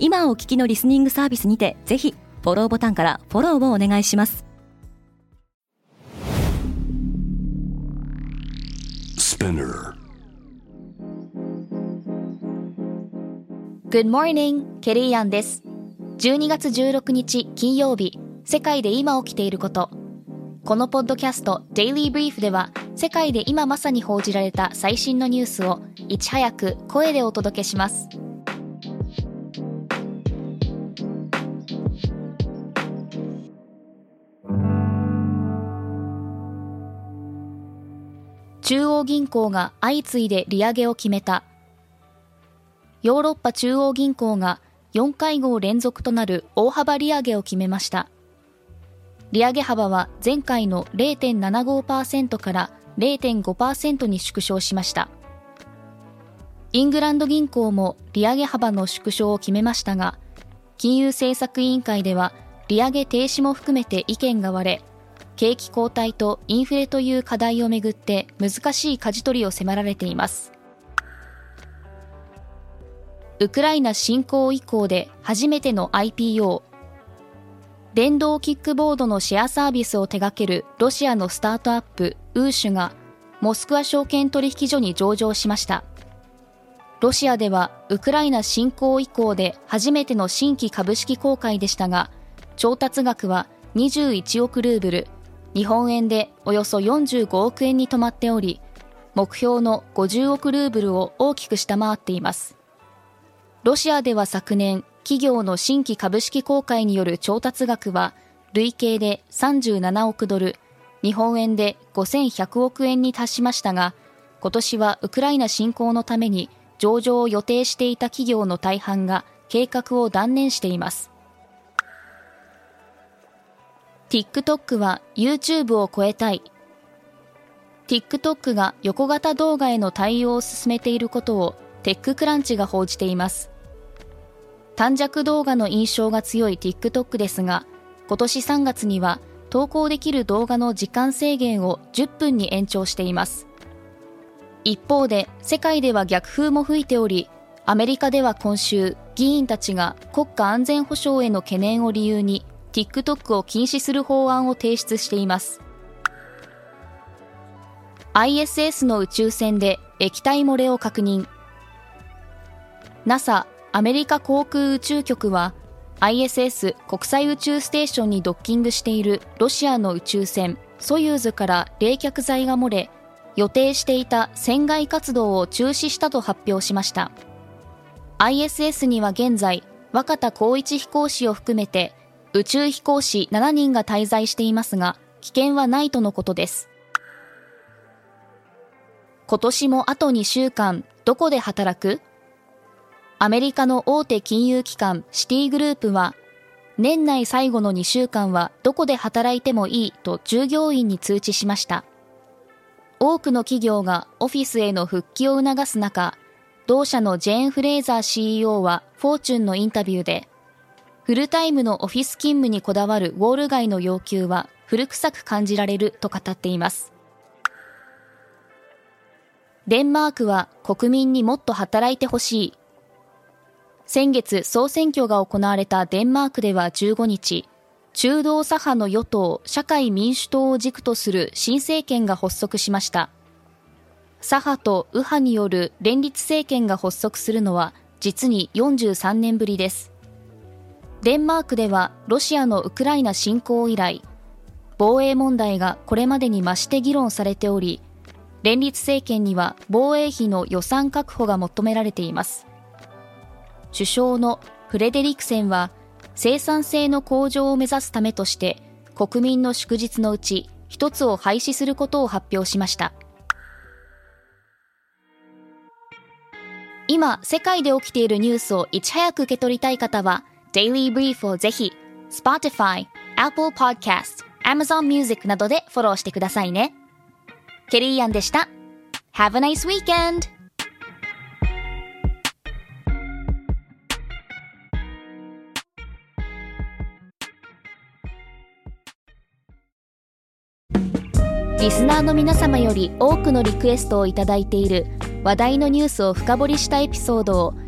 今お聞きのリスニングサービスにてぜひフォローボタンからフォローをお願いします。Good morning, ケリーアンです。12月16日金曜日世界で今起きていること。このポッドキャスト Daily Brief では世界で今まさに報じられた最新のニュースをいち早く声でお届けします中央銀行が相次いで利上げを決めた。ヨーロッパ中央銀行が4会合連続となる大幅利上げを決めました。利上げ幅は前回の0.75%から0.5%に縮小しました。イングランド銀行も利上げ幅の縮小を決めましたが金融政策委員会では利上げ停止も含めて意見が割れ景気後退とインフレという課題をめぐって難しい舵取りを迫られています。ウクライナ侵攻以降で初めての IPO 電動キックボードのシェアサービスを手掛けるロシアのスタートアップウーシュがモスクワ証券取引所に上場しました。ロシアではウクライナ侵攻以降で初めての新規株式公開でしたが調達額は21億ルーブル。日本円でおよそ45億円に止まっており、目標の50億ルーブルを大きく下回っています。ロシアでは昨年、企業の新規株式公開による調達額は、累計で37億ドル、日本円で5100億円に達しましたが、今年はウクライナ侵攻のために上場を予定していた企業の大半が計画を断念しています。TikTok は YouTube を超えたい。TikTok が横型動画への対応を進めていることをテッククランチが報じています。短尺動画の印象が強い TikTok ですが今年3月には投稿できる動画の時間制限を10分に延長しています。一方で世界では逆風も吹いておりアメリカでは今週議員たちが国家安全保障への懸念を理由に TikTok を禁止する法案を提出しています。ISS の宇宙船で液体漏れを確認。NASA アメリカ航空宇宙局は ISS 国際宇宙ステーションにドッキングしているロシアの宇宙船ソユーズから冷却剤が漏れ予定していた船外活動を中止したと発表しました。ISS には現在若田光一飛行士を含めて宇宙飛行士7人が滞在していますが、危険はないとのことです。今年もあと2週間、どこで働く？アメリカの大手金融機関シティグループは、年内最後の2週間はどこで働いてもいいと従業員に通知しました。多くの企業がオフィスへの復帰を促す中、同社のジェーン・フレーザー CEO はフォーチュンのインタビューで、フルタイムのオフィス勤務にこだわるウォール街の要求は古臭く感じられると語っています。デンマークは国民にもっと働いてほしい。先月総選挙が行われたデンマークでは15日、中道左派の与党社会民主党を軸とする新政権が発足しました。左派と右派による連立政権が発足するのは実に43年ぶりです。デンマークではロシアのウクライナ侵攻以来、防衛問題がこれまでに増して議論されており、連立政権には防衛費の予算確保が求められています。首相のフレデリクセンは生産性の向上を目指すためとして国民の祝日のうち一つを廃止することを発表しました。今、世界で起きているニュースをいち早く受け取りたい方は Daily Brief をぜひ Spotify、Apple Podcast、Amazon Music などでフォローしてくださいね。ケリーアンでした。Have a nice weekend! リスナーの皆様より多くのリクエストをいただいている話題のニュースを深掘りしたエピソードを